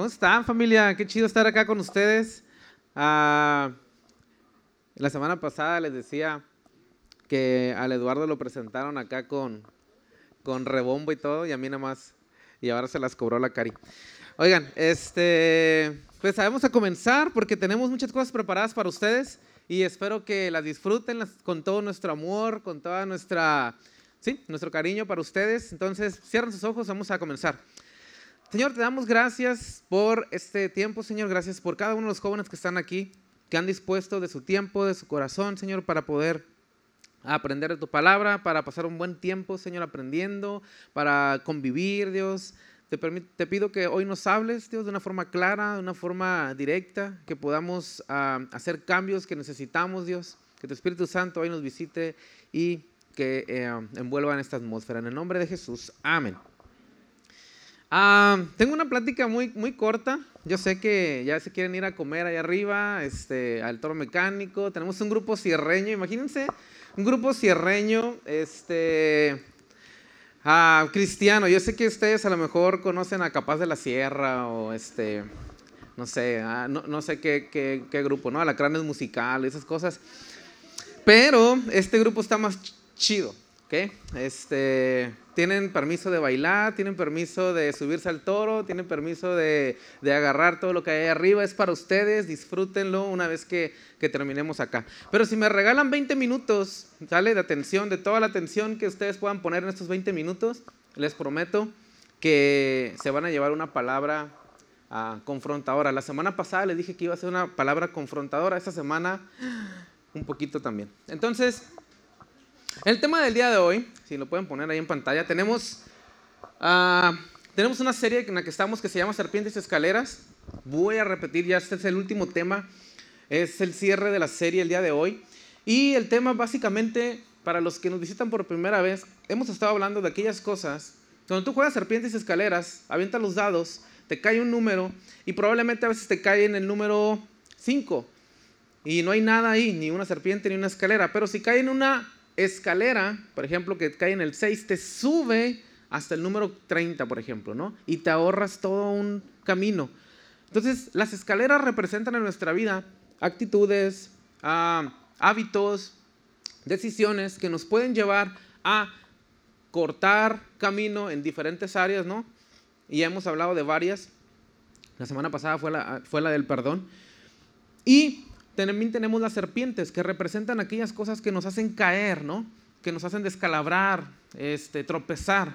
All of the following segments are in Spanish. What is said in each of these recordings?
¿Cómo están familia? Qué chido estar acá con ustedes. Ah, la semana pasada les decía que al Eduardo lo presentaron acá con, con rebombo y todo y a mí nada más. Y ahora se las cobró la cari. Oigan, este, pues vamos a comenzar porque tenemos muchas cosas preparadas para ustedes y espero que las disfruten con todo nuestro amor, con toda nuestra, sí, nuestro cariño para ustedes. Entonces, cierren sus ojos, vamos a comenzar. Señor, te damos gracias por este tiempo, Señor. Gracias por cada uno de los jóvenes que están aquí, que han dispuesto de su tiempo, de su corazón, Señor, para poder aprender de tu palabra, para pasar un buen tiempo, Señor, aprendiendo, para convivir, Dios. Te, pido que hoy nos hables, Dios, de una forma clara, de una forma directa, que podamos hacer cambios que necesitamos, Dios. Que tu Espíritu Santo hoy nos visite y que eh, envuelva en esta atmósfera. En el nombre de Jesús. Amén. Ah, tengo una plática muy, muy corta. Yo sé que ya se quieren ir a comer allá arriba, este, al toro mecánico. Tenemos un grupo cierreño, imagínense, un grupo cierreño, este, cristiano. Yo sé que ustedes a lo mejor conocen a Capaz de la Sierra o este, no sé, no, sé qué, qué, qué, grupo, ¿no? Alacranes musical, esas cosas. Pero este grupo está más chido, ¿ok? Este, tienen permiso de bailar, tienen permiso de subirse al toro, tienen permiso de, agarrar todo lo que hay arriba. Es para ustedes, disfrútenlo una vez que, terminemos acá. Pero si me regalan 20 minutos, ¿sale? De atención, de toda la atención que ustedes puedan poner en estos 20 minutos, les prometo que se van a llevar una palabra ah, confrontadora. La semana pasada les dije que iba a ser una palabra confrontadora, esta semana un poquito también. Entonces, el tema del día de hoy, si lo pueden poner ahí en pantalla, tenemos, uh, tenemos una serie en la que estamos que se llama Serpientes y Escaleras. Voy a repetir, ya este es el último tema, es el cierre de la serie el día de hoy. Y el tema básicamente, para los que nos visitan por primera vez, hemos estado hablando de aquellas cosas. Cuando tú juegas Serpientes y Escaleras, avientas los dados, te cae un número y probablemente a veces te cae en el número 5 y no hay nada ahí, ni una serpiente ni una escalera. Pero si cae en una escalera, por ejemplo, que cae en el 6, te sube hasta el número 30, por ejemplo, ¿no? Y te ahorras todo un camino. Entonces, las escaleras representan en nuestra vida actitudes, ah, hábitos, decisiones que nos pueden llevar a cortar camino en diferentes áreas, ¿no? Y hemos hablado de varias. La semana pasada fue la, fue la del perdón. Y también tenemos las serpientes, que representan aquellas cosas que nos hacen caer, ¿no? Que nos hacen descalabrar, este, tropezar.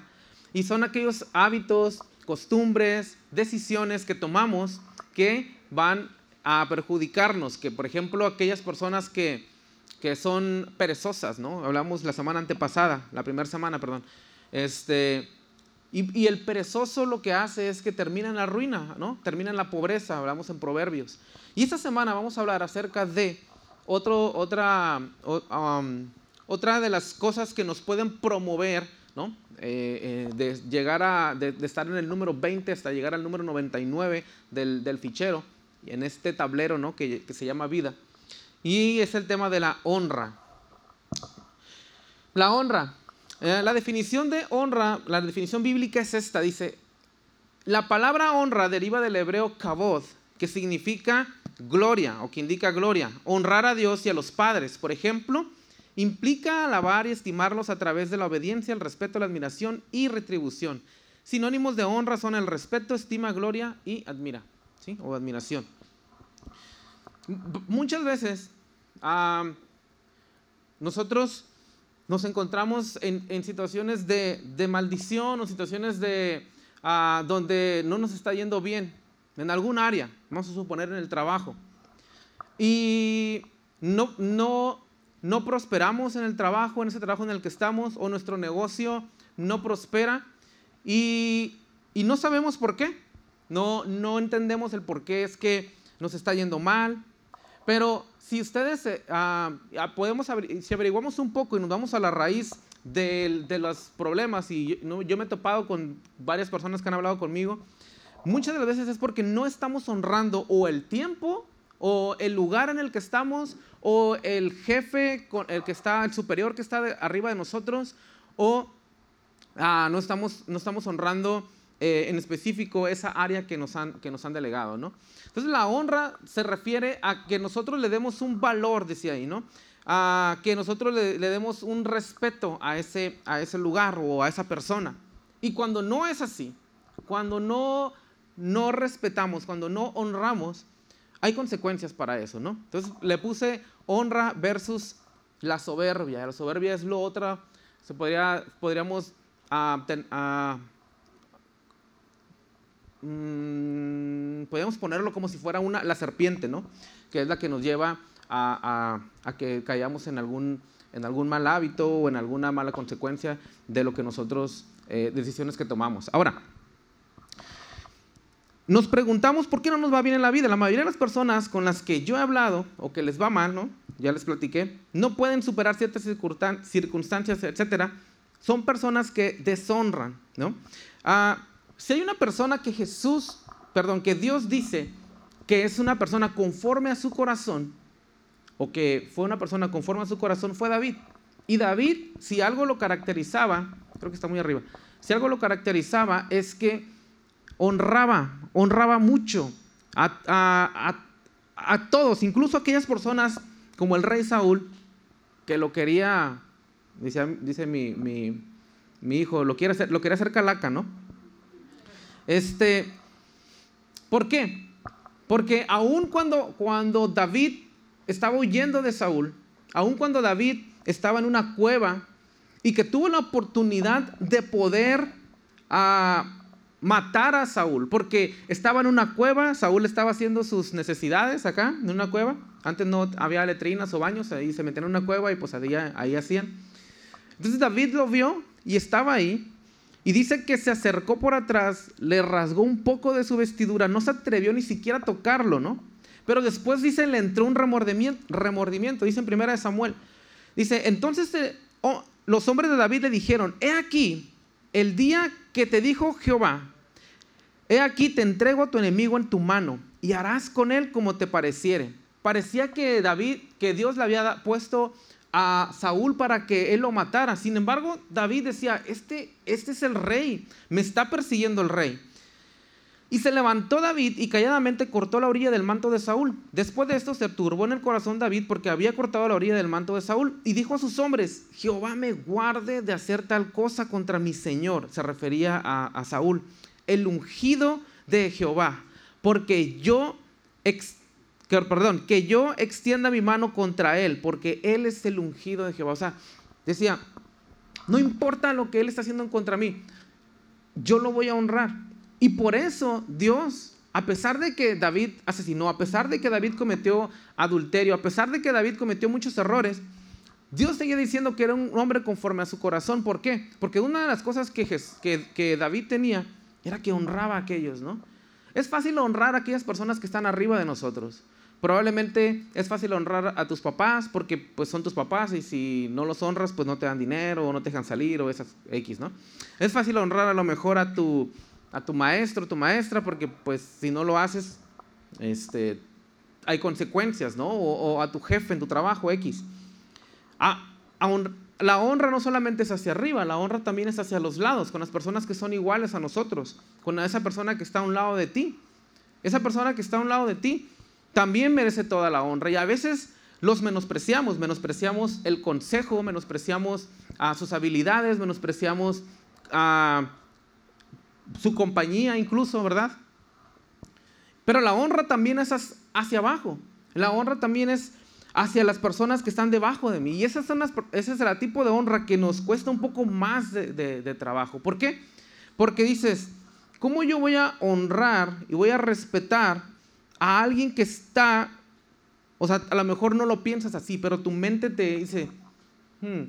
Y son aquellos hábitos, costumbres, decisiones que tomamos que van a perjudicarnos. Que, por ejemplo, aquellas personas que, que son perezosas, ¿no? Hablamos la semana antepasada, la primera semana, perdón. Este, y, el perezoso lo que hace es que termina en la ruina, ¿no? Termina en la pobreza, hablamos en Proverbios. Y esta semana vamos a hablar acerca de otro, otra, um, otra de las cosas que nos pueden promover, ¿no? Eh, eh, de llegar a, de, estar en el número 20 hasta llegar al número 99 del, del fichero, en este tablero, ¿no? Que se llama vida. Y es el tema de la honra. La honra. Eh, la definición de honra, la definición bíblica es esta, dice, la palabra honra deriva del hebreo kabod, que significa gloria o que indica gloria. Honrar a Dios y a los padres, por ejemplo, implica alabar y estimarlos a través de la obediencia, el respeto, la admiración y retribución. Sinónimos de honra son el respeto, estima, gloria y admira, ¿sí? O admiración. Muchas veces nosotros nos encontramos en, situaciones de, maldición o situaciones de, ah, donde no nos está yendo bien en algún área, vamos a suponer en el trabajo, y no, no, prosperamos en el trabajo, en ese trabajo en el que estamos, o nuestro negocio no prospera, y, y no sabemos por qué, no, no entendemos el por qué es que nos está yendo mal, pero si ustedes ah, podemos, si averiguamos un poco y nos vamos a la raíz de, de los problemas, y yo, yo me he topado con varias personas que han hablado conmigo, muchas de las veces es porque no estamos honrando o el tiempo o el lugar en el que estamos o el jefe, el que está, el superior que está arriba de nosotros o ah, no, estamos, no estamos honrando eh, en específico esa área que nos han, que nos han delegado, ¿no? Entonces la honra se refiere a que nosotros le demos un valor, decía ahí, ¿no? A que nosotros le, demos un respeto a ese, a ese lugar o a esa persona. Y cuando no es así, cuando no, no respetamos, cuando no honramos, hay consecuencias para eso, ¿no? Entonces le puse honra versus la soberbia. La soberbia es lo otra, se podría, podríamos uh, podríamos ponerlo como si fuera una, la serpiente, ¿no? Que es la que nos lleva a, que caigamos en algún, en algún mal hábito o en alguna mala consecuencia de lo que nosotros, eh, decisiones que tomamos. Ahora, nos preguntamos por qué no nos va bien en la vida. La mayoría de las personas con las que yo he hablado o que les va mal, ¿no? Ya les platiqué, no pueden superar ciertas circunstancias, etcétera. Son personas que deshonran, ¿no? Ah, si hay una persona que Jesús, perdón, que Dios dice que es una persona conforme a su corazón, o que fue una persona conforme a su corazón, fue David. Y David, si algo lo caracterizaba, creo que está muy arriba, si algo lo caracterizaba es que honraba, honraba mucho a, todos, incluso aquellas personas como el rey Saúl, que lo quería, dice, mi, hijo, lo, quiere lo quería hacer calaca, ¿no? Este, ¿Por qué? Porque aun cuando, cuando David estaba huyendo de Saúl, aun cuando David estaba en una cueva y que tuvo la oportunidad de poder ah, matar a Saúl, porque estaba en una cueva, Saúl estaba haciendo sus necesidades acá, en una cueva, antes no había letrinas o baños, ahí se metían en una cueva y pues ahí, ahí hacían. Entonces David lo vio y estaba ahí y dice que se acercó por atrás, le rasgó un poco de su vestidura, no se atrevió ni siquiera a tocarlo, ¿no? Pero después dice, le entró un remordimiento, remordimiento dice en primera de Samuel. Dice, entonces eh, oh, los hombres de David le dijeron, he aquí, el día que te dijo Jehová, he aquí te entrego a tu enemigo en tu mano y harás con él como te pareciere. Parecía que David, que Dios le había puesto a Saúl para que él lo matara. Sin embargo, David decía, este, este es el rey, me está persiguiendo el rey. Y se levantó David y calladamente cortó la orilla del manto de Saúl. Después de esto se turbó en el corazón David porque había cortado la orilla del manto de Saúl y dijo a sus hombres, Jehová me guarde de hacer tal cosa contra mi Señor. Se refería a, Saúl, el ungido de Jehová, porque yo que, perdón, que yo extienda mi mano contra él, porque él es el ungido de Jehová. O sea, decía, no importa lo que él está haciendo en contra mí, yo lo voy a honrar. Y por eso Dios, a pesar de que David asesinó, a pesar de que David cometió adulterio, a pesar de que David cometió muchos errores, Dios seguía diciendo que era un hombre conforme a su corazón. ¿Por qué? Porque una de las cosas que, que, que David tenía era que honraba a aquellos, ¿no? Es fácil honrar a aquellas personas que están arriba de nosotros. Probablemente es fácil honrar a tus papás porque pues son tus papás y si no los honras pues no te dan dinero o no te dejan salir o esas X, ¿no? Es fácil honrar a lo mejor a tu, a tu maestro, tu maestra porque pues si no lo haces este, hay consecuencias, ¿no? O, a tu jefe en tu trabajo X. la honra no solamente es hacia arriba, la honra también es hacia los lados, con las personas que son iguales a nosotros, con esa persona que está a un lado de ti. Esa persona que está a un lado de ti también merece toda la honra. Y a veces los menospreciamos, menospreciamos el consejo, menospreciamos a sus habilidades, menospreciamos a su compañía incluso, ¿verdad? Pero la honra también es hacia abajo. La honra también es hacia las personas que están debajo de mí. Y ese es el tipo de honra que nos cuesta un poco más de, de trabajo. ¿Por qué? Porque dices, ¿cómo yo voy a honrar y voy a respetar a alguien que está, o sea, a lo mejor no lo piensas así, pero tu mente te dice, hmm,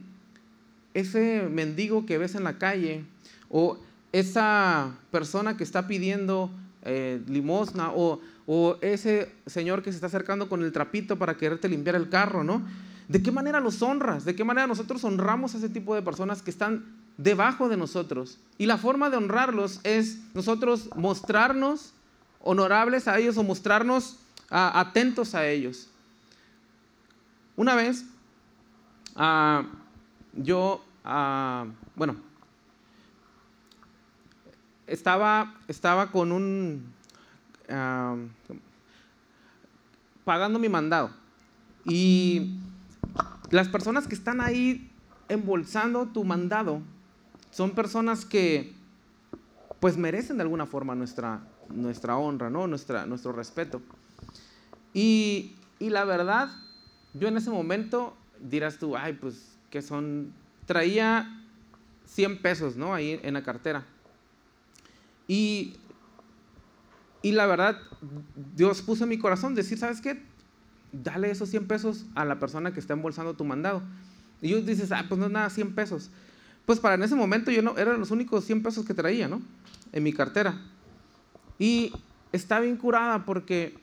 ese mendigo que ves en la calle, o esa persona que está pidiendo eh, limosna, o, o ese señor que se está acercando con el trapito para quererte limpiar el carro, ¿no? ¿De qué manera los honras? ¿De qué manera nosotros honramos a ese tipo de personas que están debajo de nosotros? Y la forma de honrarlos es nosotros mostrarnos honorables a ellos o mostrarnos ah, atentos a ellos. Una vez, ah, yo, ah, bueno, estaba, estaba con un... pagando mi mandado. Y las personas que están ahí embolsando tu mandado son personas que pues merecen de alguna forma nuestra, nuestra honra, ¿no? nuestra, nuestro respeto. Y, y la verdad, yo en ese momento dirás tú, ay, pues que son, traía 100 pesos, ¿no? Ahí en la cartera. Y, y la verdad, Dios puso en mi corazón decir, ¿sabes qué? Dale esos 100 pesos a la persona que está embolsando tu mandado. Y yo dices, ah, pues no es nada, 100 pesos. Pues para en ese momento yo no, eran los únicos 100 pesos que traía, ¿no? En mi cartera. Y está bien curada porque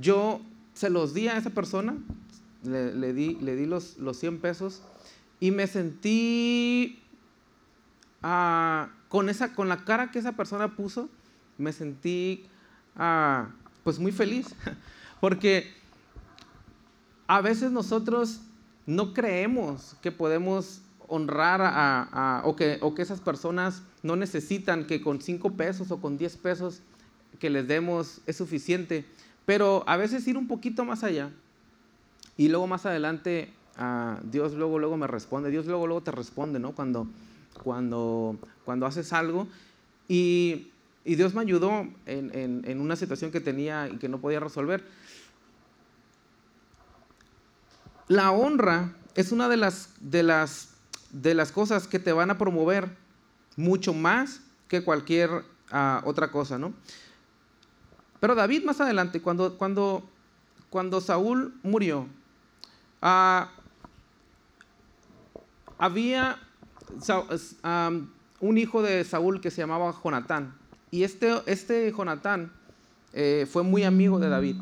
yo se los di a esa persona, le, di, le di los, los 100 pesos y me sentí ah, con, esa, con la cara que esa persona puso, me sentí ah, pues muy feliz, porque a veces nosotros no creemos que podemos honrar a, o, que, o que esas personas no necesitan que con 5 pesos o con 10 pesos que les demos es suficiente, pero a veces ir un poquito más allá y luego más adelante ah, Dios luego, luego me responde, Dios luego, luego te responde, ¿no? Cuando, cuando, cuando haces algo. Y, y Dios me ayudó en, en, una situación que tenía y que no podía resolver. La honra es una de las, de las, de las cosas que te van a promover mucho más que cualquier ah, otra cosa, ¿no? Pero David más adelante, cuando, cuando, cuando Saúl murió, ah, había un hijo de Saúl que se llamaba Jonatán. Y este, este Jonatán eh, fue muy amigo de David.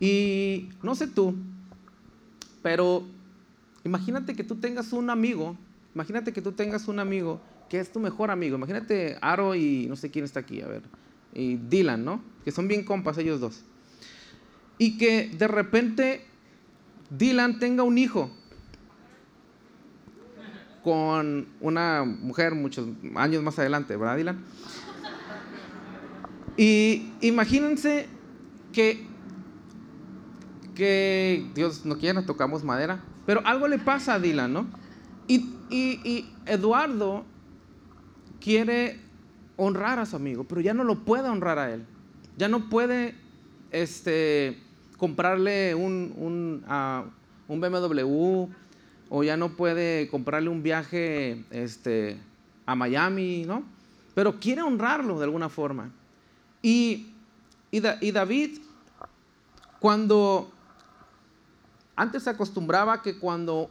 Y no sé tú, pero imagínate que tú tengas un amigo, imagínate que tú tengas un amigo que es tu mejor amigo. Imagínate Aro y no sé quién está aquí, a ver, y Dylan, ¿no? Que son bien compas ellos dos. Y que de repente Dylan tenga un hijo con una mujer muchos años más adelante, ¿verdad, Dylan? Y imagínense que, que Dios no quiera, tocamos madera, pero algo le pasa a Dylan, ¿no? Y, y Eduardo quiere honrar a su amigo, pero ya no lo puede honrar a él. Ya no puede este, comprarle un, un, BMW o ya no puede comprarle un viaje este, a Miami, ¿no? Pero quiere honrarlo de alguna forma. Y, y, David, cuando antes se acostumbraba que cuando,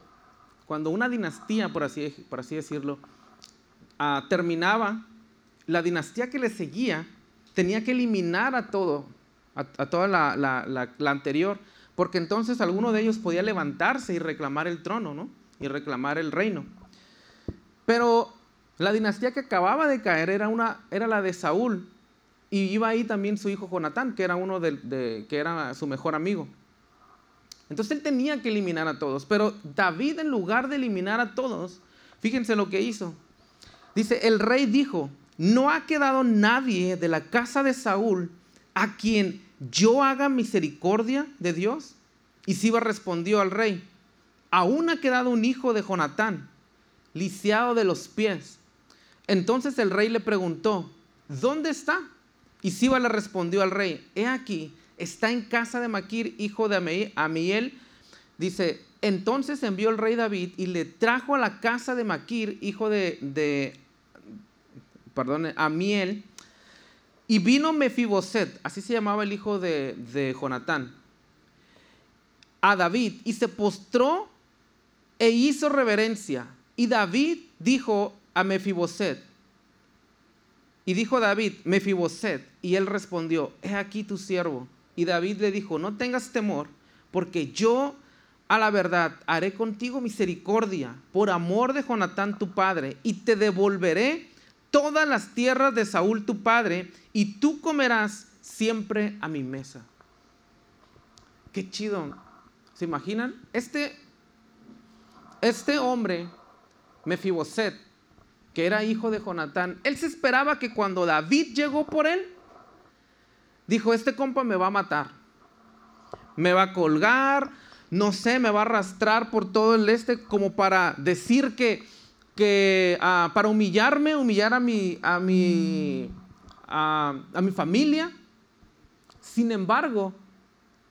cuando una dinastía, por así, por así decirlo, ah, terminaba, la dinastía que le seguía tenía que eliminar a todo, a, toda la, anterior, porque entonces alguno de ellos podía levantarse y reclamar el trono, ¿no? Y reclamar el reino. Pero la dinastía que acababa de caer era, una, era la de Saúl, y iba ahí también su hijo Jonatán, que era uno de, que era su mejor amigo. Entonces él tenía que eliminar a todos, pero David en lugar de eliminar a todos, fíjense lo que hizo. Dice, el rey dijo, no ha quedado nadie de la casa de Saúl a quien yo haga misericordia de Dios. Y Siba respondió al rey, aún ha quedado un hijo de Jonatán, lisiado de los pies. Entonces el rey le preguntó, ¿dónde está? Y Siba le respondió al rey, he aquí, está en casa de Maquir, hijo de Amiel. Dice, entonces envió el rey David y le trajo a la casa de Maquir, hijo de, de perdón, Amiel, y vino Mefiboset, así se llamaba el hijo de, de Jonatán, a David y se postró e hizo reverencia. Y David dijo a Mefiboset, y dijo David, Mefiboset, y él respondió, he aquí tu siervo. Y David le dijo, no tengas temor, porque yo a la verdad haré contigo misericordia por amor de Jonatán tu padre, y te devolveré todas las tierras de Saúl tu padre, y tú comerás siempre a mi mesa. Qué chido. ¿Se imaginan? Este, este hombre, Mefiboset, que era hijo de Jonatán, él se esperaba que cuando David llegó por él, dijo, este compa me va a matar, me va a colgar, no sé, me va a arrastrar por todo el este como para decir que, que ah, para humillarme, humillar a mi, a mi, mi familia. Sin embargo,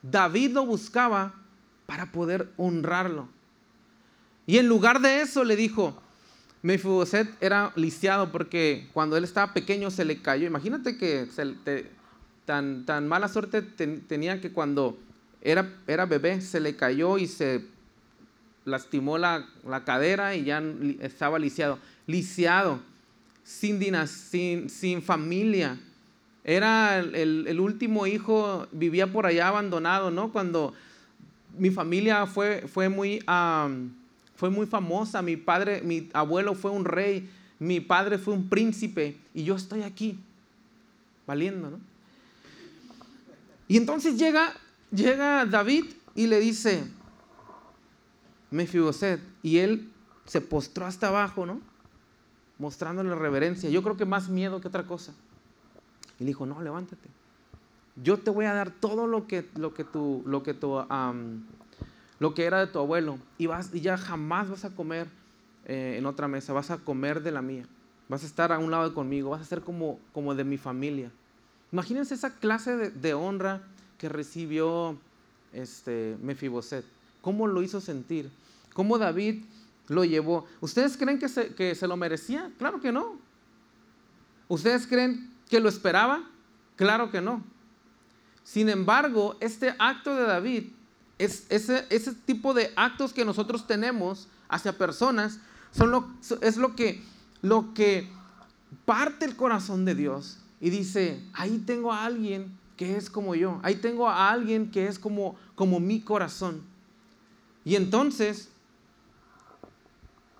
David lo buscaba para poder honrarlo. Y en lugar de eso le dijo, Mefiboset era lisiado porque cuando él estaba pequeño se le cayó. Imagínate que tan, tan mala suerte tenía que cuando era, era bebé se le cayó y se lastimó la, cadera y ya estaba lisiado. Lisiado, sin, sin, sin familia. Era el, último hijo, vivía por allá abandonado, ¿no? Cuando mi familia fue, fue muy fue muy famosa, mi padre, mi abuelo fue un rey, mi padre fue un príncipe y yo estoy aquí, valiendo, ¿no? Y entonces llega, llega David y le dice, Mefiboset, y él se postró hasta abajo, ¿no? Mostrándole reverencia. Yo creo que más miedo que otra cosa. Y le dijo, no, levántate. Yo te voy a dar todo lo que, lo que tú, lo que tú, lo que era de tu abuelo y, ya jamás vas a comer eh, en otra mesa, vas a comer de la mía, vas a estar a un lado conmigo, vas a ser como, como de mi familia. Imagínense esa clase de, honra que recibió este Mefiboset, cómo lo hizo sentir, cómo David lo llevó. ¿Ustedes creen que se, que se lo merecía? Claro que no. ¿Ustedes creen que lo esperaba? Claro que no. Sin embargo, este acto de David es, ese, ese tipo de actos que nosotros tenemos hacia personas son lo, es lo que, lo que parte el corazón de Dios y dice, ahí tengo a alguien que es como yo, ahí tengo a alguien que es como, como mi corazón. Y entonces,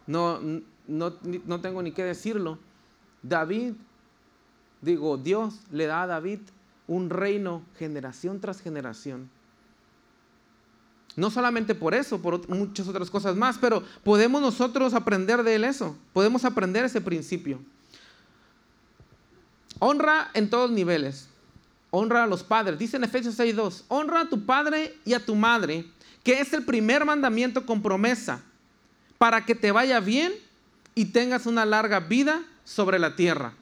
no, no, no tengo ni que decirlo, David, digo, Dios le da a David un reino generación tras generación. No solamente por eso, por muchas otras cosas más, pero podemos nosotros aprender de él eso, podemos aprender ese principio. Honra en todos niveles, honra a los padres. Dice en Efesios 6.2, honra a tu padre y a tu madre, que es el primer mandamiento con promesa, para que te vaya bien y tengas una larga vida sobre la tierra.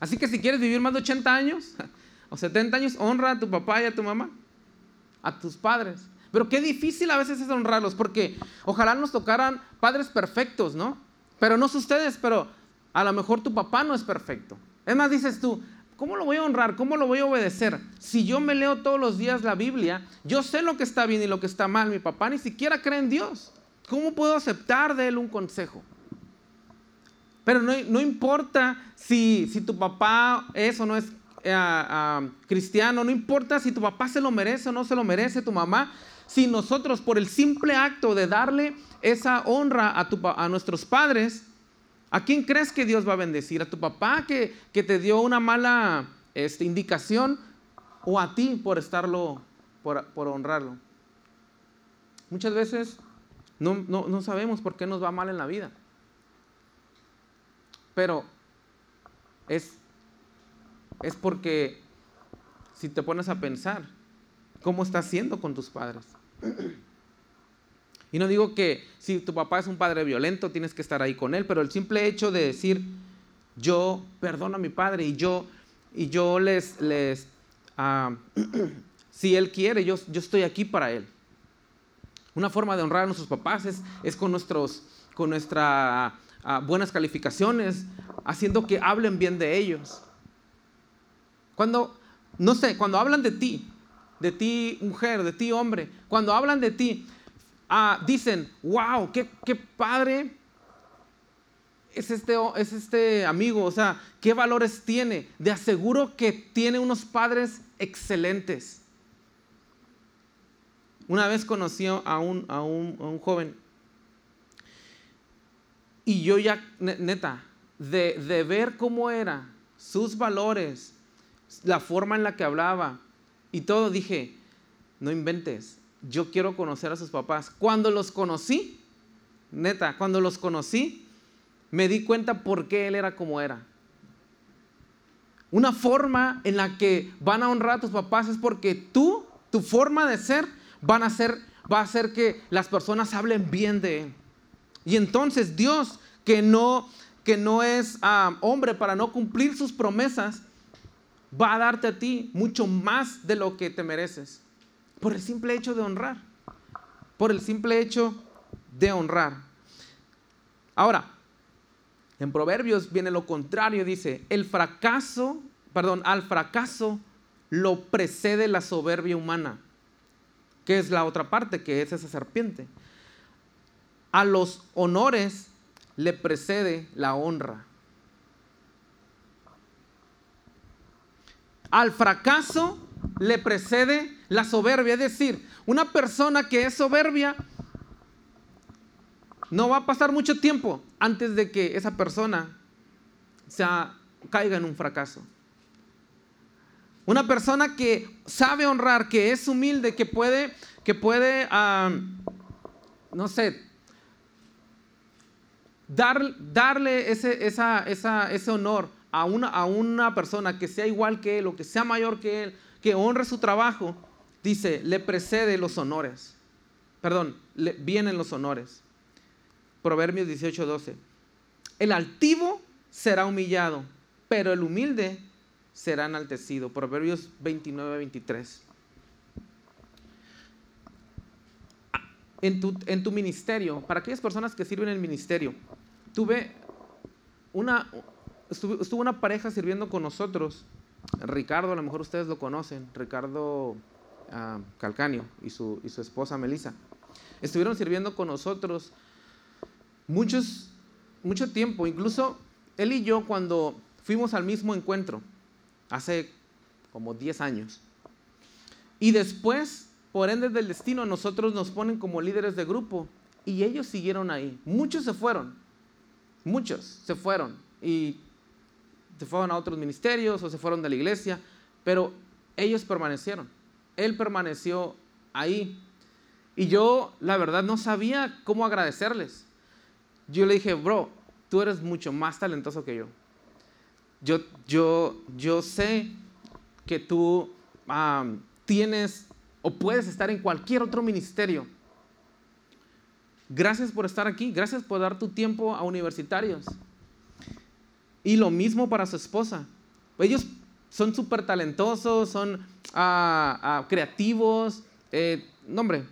Así que si quieres vivir más de 80 años o 70 años, honra a tu papá y a tu mamá, a tus padres. Pero qué difícil a veces es honrarlos, porque ojalá nos tocaran padres perfectos, ¿no? Pero no ustedes, pero a lo mejor tu papá no es perfecto. Es más, dices tú, ¿cómo lo voy a honrar? ¿Cómo lo voy a obedecer? Si yo me leo todos los días la Biblia, yo sé lo que está bien y lo que está mal. Mi papá ni siquiera cree en Dios. ¿Cómo puedo aceptar de él un consejo? Pero no, importa si, si tu papá es o no es eh, cristiano, no importa si tu papá se lo merece o no se lo merece, tu mamá, si nosotros por el simple acto de darle esa honra a, nuestros padres, ¿a quién crees que Dios va a bendecir? ¿A tu papá que, te dio una mala este, indicación o a ti por estarlo, por, honrarlo? Muchas veces no, no sabemos por qué nos va mal en la vida. Pero es, es porque si te pones a pensar, ¿cómo estás haciendo con tus padres? Y no digo que si tu papá es un padre violento, tienes que estar ahí con él, pero el simple hecho de decir, yo perdono a mi padre y yo, y yo les, les ah, si él quiere, yo, yo estoy aquí para él. Una forma de honrar a nuestros papás es, es con, nuestros, con nuestras ah, buenas calificaciones, haciendo que hablen bien de ellos. Cuando, no sé, cuando hablan de ti, de ti mujer, de ti hombre, cuando hablan de ti, ah, dicen, wow, qué, padre es este, es este amigo, o sea, qué valores tiene. De aseguro que tiene unos padres excelentes. Una vez conocí a un, a un, joven y yo ya, neta, de, de ver cómo era, sus valores, la forma en la que hablaba, y todo dije, no inventes, yo quiero conocer a sus papás. Cuando los conocí, neta, cuando los conocí, me di cuenta por qué él era como era. Una forma en la que van a honrar a tus papás es porque tú, tu forma de ser, van a ser, va a hacer que las personas hablen bien de él. Y entonces Dios, que no, que no es ah, hombre para no cumplir sus promesas, va a darte a ti mucho más de lo que te mereces. Por el simple hecho de honrar. Por el simple hecho de honrar. Ahora, en Proverbios viene lo contrario, dice, el fracaso, perdón, al fracaso lo precede la soberbia humana, que es la otra parte, que es esa serpiente. A los honores le precede la honra. Al fracaso le precede la soberbia, es decir, una persona que es soberbia no va a pasar mucho tiempo antes de que esa persona se caiga en un fracaso. Una persona que sabe honrar, que es humilde, que puede, que puede, no sé, dar, darle ese, ese honor a una, a una persona que sea igual que él o que sea mayor que él, que honre su trabajo, dice, le precede los honores. Perdón, le, vienen los honores. Proverbios 18, 12. El altivo será humillado, pero el humilde será enaltecido. Proverbios 29, 23. En tu, en tu ministerio, para aquellas personas que sirven en el ministerio, tuve una, estuvo, una pareja sirviendo con nosotros, Ricardo, a lo mejor ustedes lo conocen, Ricardo ah, Calcanio y su, y su esposa Melissa. Estuvieron sirviendo con nosotros muchos, mucho tiempo, incluso él y yo cuando fuimos al mismo encuentro, hace como 10 años, y después, por ende del destino, nosotros nos ponen como líderes de grupo y ellos siguieron ahí. Muchos se fueron, muchos se fueron y se fueron a otros ministerios o se fueron de la iglesia, pero ellos permanecieron. Él permaneció ahí. Y yo, la verdad, no sabía cómo agradecerles yo le dije, bro, tú eres mucho más talentoso que yo. Yo, yo, yo sé que tú tienes o puedes estar en cualquier otro ministerio. Gracias por estar aquí, gracias por dar tu tiempo a universitarios. Y lo mismo para su esposa. Ellos son súper talentosos, son ah, creativos, eh, no hombre.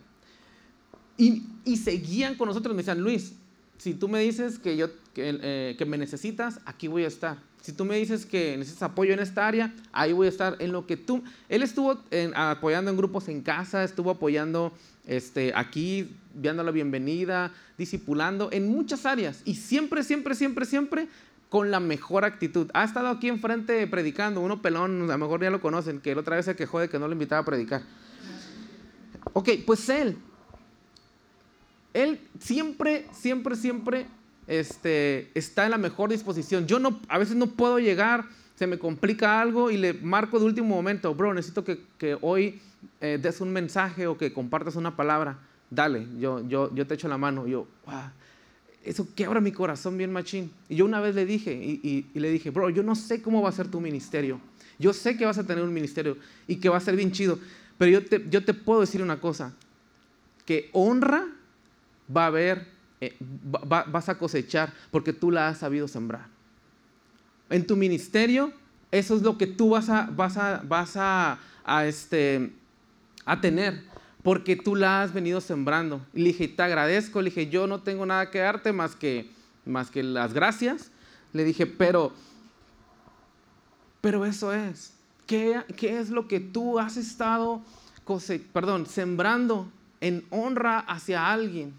Y, seguían con nosotros, me decían, Luis, si tú me dices que, yo, eh, que, me necesitas, aquí voy a estar. Si tú me dices que necesitas apoyo en esta área, ahí voy a estar. En lo que tú, él estuvo apoyando en grupos en casa, estuvo apoyando este, aquí, dando la bienvenida, discipulando en muchas áreas. Y siempre, siempre, siempre, siempre con la mejor actitud. Ha estado aquí enfrente predicando, uno pelón, a lo mejor ya lo conocen, que la otra vez se quejó de que no lo invitaba a predicar. Ok, pues él, él siempre, siempre, siempre este, está en la mejor disposición. Yo no, a veces no puedo llegar, se me complica algo y le marco de último momento, bro, necesito que, hoy eh, des un mensaje o que compartas una palabra. Dale, yo, yo, yo te echo la mano. Yo, wow, eso quebra mi corazón bien machín. Y yo una vez le dije, y, le dije, bro, yo no sé cómo va a ser tu ministerio. Yo sé que vas a tener un ministerio y que va a ser bien chido. Pero yo te, yo te puedo decir una cosa, que honra va a haber, eh, vas a cosechar porque tú la has sabido sembrar. En tu ministerio, eso es lo que tú vas a, vas a, vas a, este, a tener porque tú la has venido sembrando. Le dije, te agradezco, le dije, yo no tengo nada que darte más que, más que las gracias. Le dije, pero, pero eso es. ¿Qué, qué es lo que tú has estado perdón, sembrando en honra hacia alguien?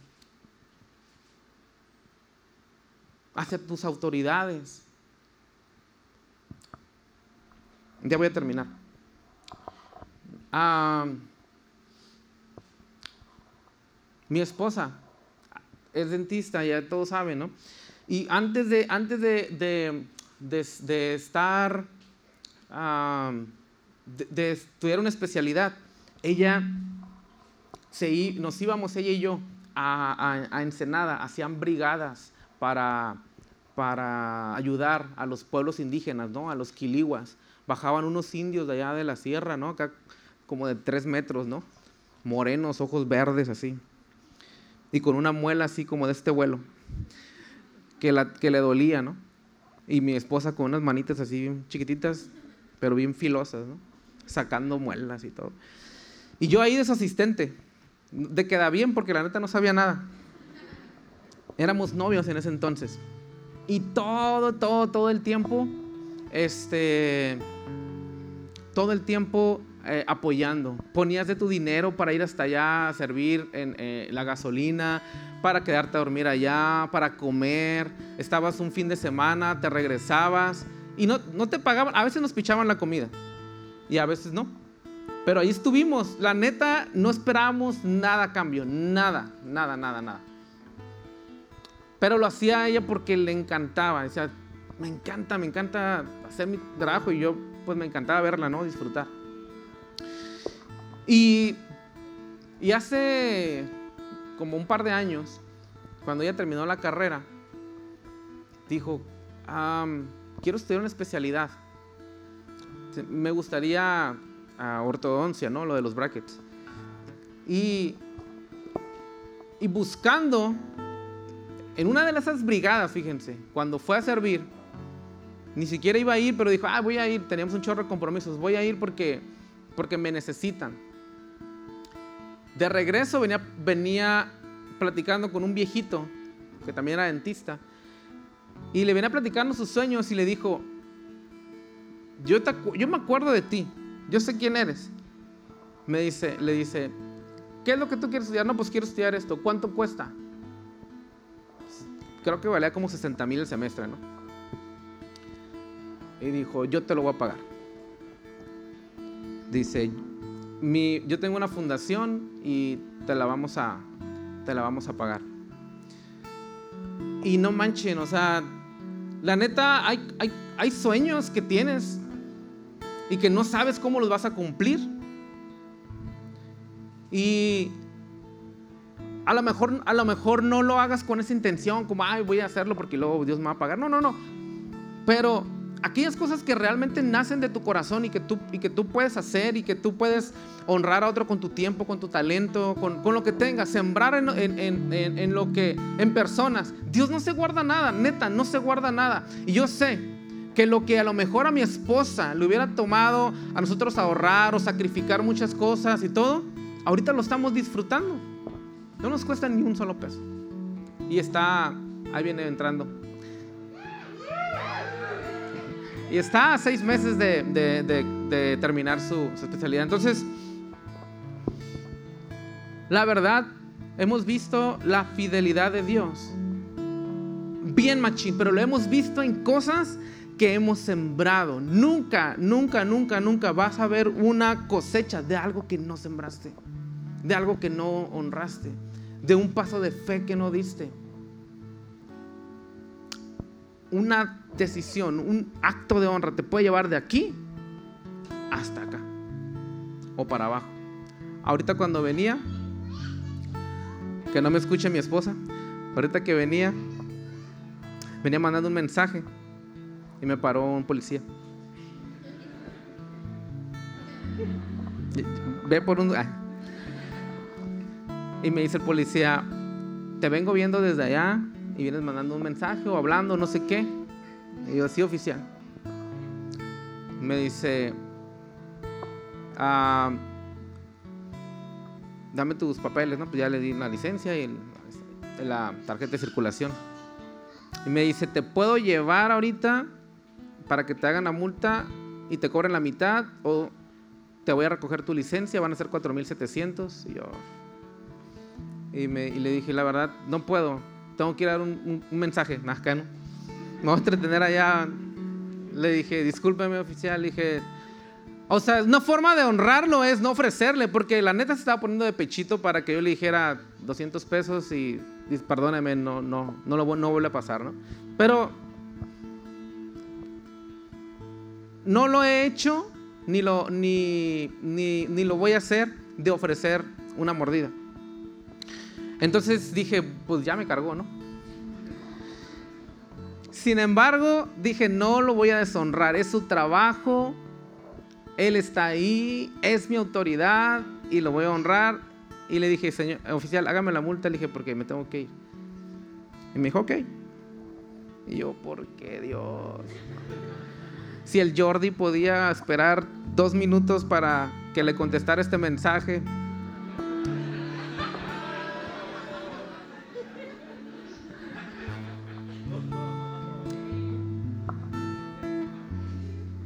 Hacia tus autoridades. Ya voy a terminar. mi esposa es dentista, ya todos saben, ¿no? Y antes de, antes de, de, estar, de, estudiar una especialidad, ella, se, nos íbamos ella y yo a, a Ensenada, hacían brigadas para, para ayudar a los pueblos indígenas, ¿no? A los quilihuas. Bajaban unos indios de allá de la sierra, ¿no? Acá como de tres metros, ¿no? Morenos, ojos verdes así. Y con una muela así como de este vuelo. Que, la, que le dolía, ¿no? Y mi esposa con unas manitas así bien chiquititas, pero bien filosas, ¿no? Sacando muelas y todo. Y yo ahí de asistente, de queda bien porque la neta no sabía nada. Éramos novios en ese entonces. Y todo, todo, todo el tiempo, este, todo el tiempo eh, apoyando. Ponías de tu dinero para ir hasta allá a servir en eh, la gasolina, para quedarte a dormir allá, para comer. Estabas un fin de semana, te regresabas y no, no te pagaban. A veces nos pichaban la comida y a veces no. Pero ahí estuvimos. La neta, no esperábamos nada cambio. Nada, nada, nada, nada. Pero lo hacía ella porque le encantaba. Decía, me encanta, me encanta hacer mi trabajo y yo pues me encantaba verla, ¿no? Disfrutar. Y, y hace como un par de años, cuando ella terminó la carrera, dijo, quiero estudiar una especialidad. Me gustaría ortodoncia, ¿no? Lo de los brackets. Y, y buscando, en una de esas brigadas, fíjense, cuando fue a servir, ni siquiera iba a ir, pero dijo, ah, voy a ir, teníamos un chorro de compromisos, voy a ir porque, porque me necesitan. De regreso venía, venía platicando con un viejito, que también era dentista, y le venía platicando sus sueños y le dijo, yo, yo me acuerdo de ti, yo sé quién eres. Me dice, le dice, ¿qué es lo que tú quieres estudiar? No, pues quiero estudiar esto. ¿Cuánto cuesta? Creo que valía como 60 mil el semestre, ¿no? Y dijo, yo te lo voy a pagar. Dice, yo tengo una fundación y te la vamos a, te la vamos a pagar. Y no manchen, o sea, la neta, hay, hay, hay sueños que tienes y que no sabes cómo los vas a cumplir. Y a lo mejor, a lo mejor no lo hagas con esa intención, como, ay, voy a hacerlo porque luego Dios me va a pagar. No, no, no. Pero aquellas cosas que realmente nacen de tu corazón y que tú, y que tú puedes hacer y que tú puedes honrar a otro con tu tiempo, con tu talento, con, lo que tengas, sembrar en, en, lo que, en personas. Dios no se guarda nada, neta, no se guarda nada. Y yo sé que lo que a lo mejor a mi esposa le hubiera tomado a nosotros ahorrar o sacrificar muchas cosas y todo, ahorita lo estamos disfrutando. No nos cuesta ni un solo peso. Y está, ahí viene entrando. Y está a seis meses de, terminar su, su especialidad. Entonces, la verdad, hemos visto la fidelidad de Dios. Bien machín, pero lo hemos visto en cosas que hemos sembrado. Nunca, nunca, nunca, nunca vas a ver una cosecha de algo que no sembraste, de algo que no honraste, de un paso de fe que no diste. Una decisión, un acto de honra te puede llevar de aquí hasta acá o para abajo. Ahorita cuando venía, que no me escuche mi esposa, ahorita que venía, venía mandando un mensaje y me paró un policía. Ve por un... Y me dice el policía, te vengo viendo desde allá y vienes mandando un mensaje o hablando, no sé qué. Y yo, sí, oficial. Me dice, ah, dame tus papeles, ¿no? Pues ya le di la licencia y la tarjeta de circulación. Y me dice, ¿te puedo llevar ahorita para que te hagan la multa y te cobren la mitad o te voy a recoger tu licencia, van a ser 4.700. Y yo... Y, me, y le dije, la verdad, no puedo, tengo que ir a dar un, mensaje, nazcano. Me voy a entretener allá. Le dije, discúlpeme oficial, le dije, o sea, una forma de honrarlo es no ofrecerle, porque la neta se estaba poniendo de pechito para que yo le dijera 200 pesos y, perdóneme, no, no, no, lo, no vuelve a pasar, ¿no? Pero no lo he hecho ni lo, ni, ni, lo voy a hacer de ofrecer una mordida. Entonces dije, pues ya me cargó, ¿no? Sin embargo, dije, no lo voy a deshonrar, es su trabajo, él está ahí, es mi autoridad y lo voy a honrar. Y le dije, señor oficial, hágame la multa, le dije, porque me tengo que ir. Y me dijo, ok. Y yo, ¿por qué Dios? Si el Jordi podía esperar dos minutos para que le contestara este mensaje.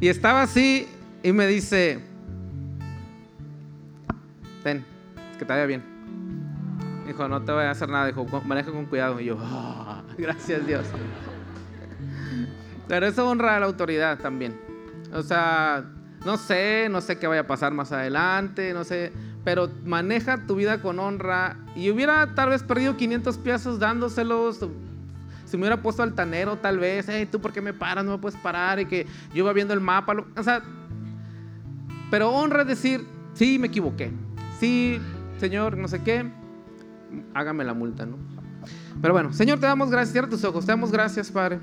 Y estaba así y me dice, ven, que te vaya bien. Dijo, no te voy a hacer nada, dijo, maneja con cuidado. Y yo, ah, gracias Dios. Pero eso honra a la autoridad también. O sea, no sé, no sé qué vaya a pasar más adelante, no sé, pero maneja tu vida con honra. Y hubiera tal vez perdido 500 pesos dándoselos. Si me hubiera puesto altanero, tal vez, hey, tú por qué me paras, no me puedes parar, y que yo iba viendo el mapa. o sea, pero honra decir, sí, me equivoqué. Sí, Señor, no sé qué, hágame la multa, ¿no? Pero bueno, Señor, te damos gracias. Cierra tus ojos, te damos gracias, Padre.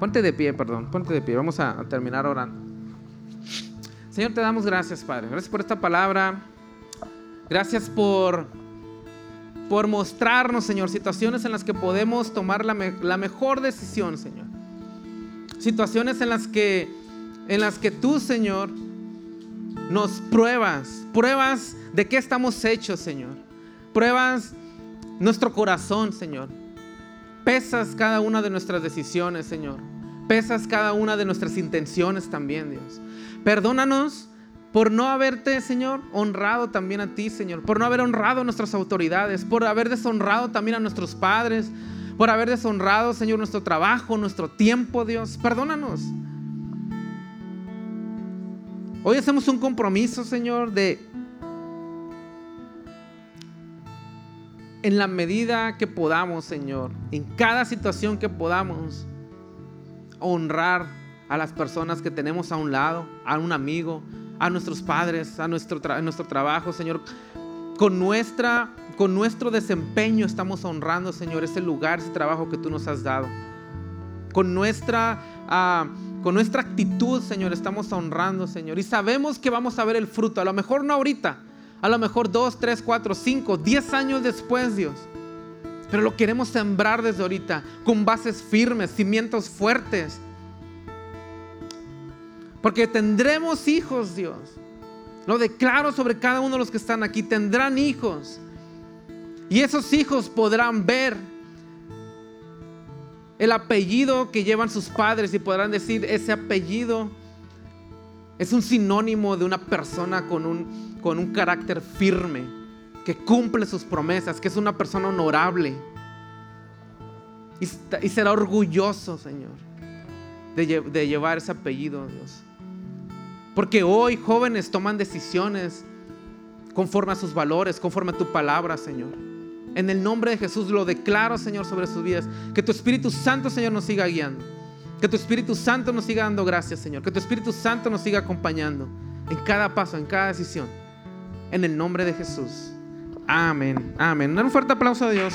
Ponte de pie, perdón, ponte de pie. Vamos a, terminar orando. Señor, te damos gracias, Padre. Gracias por esta palabra. Gracias por, por mostrarnos, Señor, situaciones en las que podemos tomar la, mejor decisión, Señor. Situaciones en las que, en las que tú, Señor, nos pruebas, pruebas de qué estamos hechos, Señor. Pruebas nuestro corazón, Señor. Pesas cada una de nuestras decisiones, Señor. Pesas cada una de nuestras intenciones también, Dios. Perdónanos por no haberte, Señor, honrado también a ti, Señor. Por no haber honrado a nuestras autoridades. Por haber deshonrado también a nuestros padres. Por haber deshonrado, Señor, nuestro trabajo, nuestro tiempo, Dios. Perdónanos. Hoy hacemos un compromiso, Señor, de en la medida que podamos, Señor, en cada situación que podamos, honrar a las personas que tenemos a un lado, a un amigo, a nuestros padres, a nuestro, nuestro trabajo, Señor. Con, nuestra, con nuestro desempeño estamos honrando, Señor, ese lugar, ese trabajo que tú nos has dado. Con nuestra, ah, con nuestra actitud, Señor, estamos honrando, Señor. Y sabemos que vamos a ver el fruto. A lo mejor no ahorita, a lo mejor dos, tres, cuatro, cinco, diez años después, Dios. Pero lo queremos sembrar desde ahorita, con bases firmes, cimientos fuertes. Porque tendremos hijos, Dios. Lo declaro sobre cada uno de los que están aquí. Tendrán hijos. Y esos hijos podrán ver el apellido que llevan sus padres y podrán decir, ese apellido es un sinónimo de una persona con un con un carácter firme, que cumple sus promesas, que es una persona honorable. Y, será orgulloso, Señor, de, de llevar ese apellido, Dios. Porque hoy jóvenes toman decisiones conforme a sus valores, conforme a tu palabra, Señor. En el nombre de Jesús lo declaro, Señor, sobre sus vidas. Que tu Espíritu Santo, Señor, nos siga guiando. Que tu Espíritu Santo nos siga dando gracias, Señor. Que tu Espíritu Santo nos siga acompañando en cada paso, en cada decisión en el nombre de Jesús. Amén, amén. Un fuerte aplauso a Dios.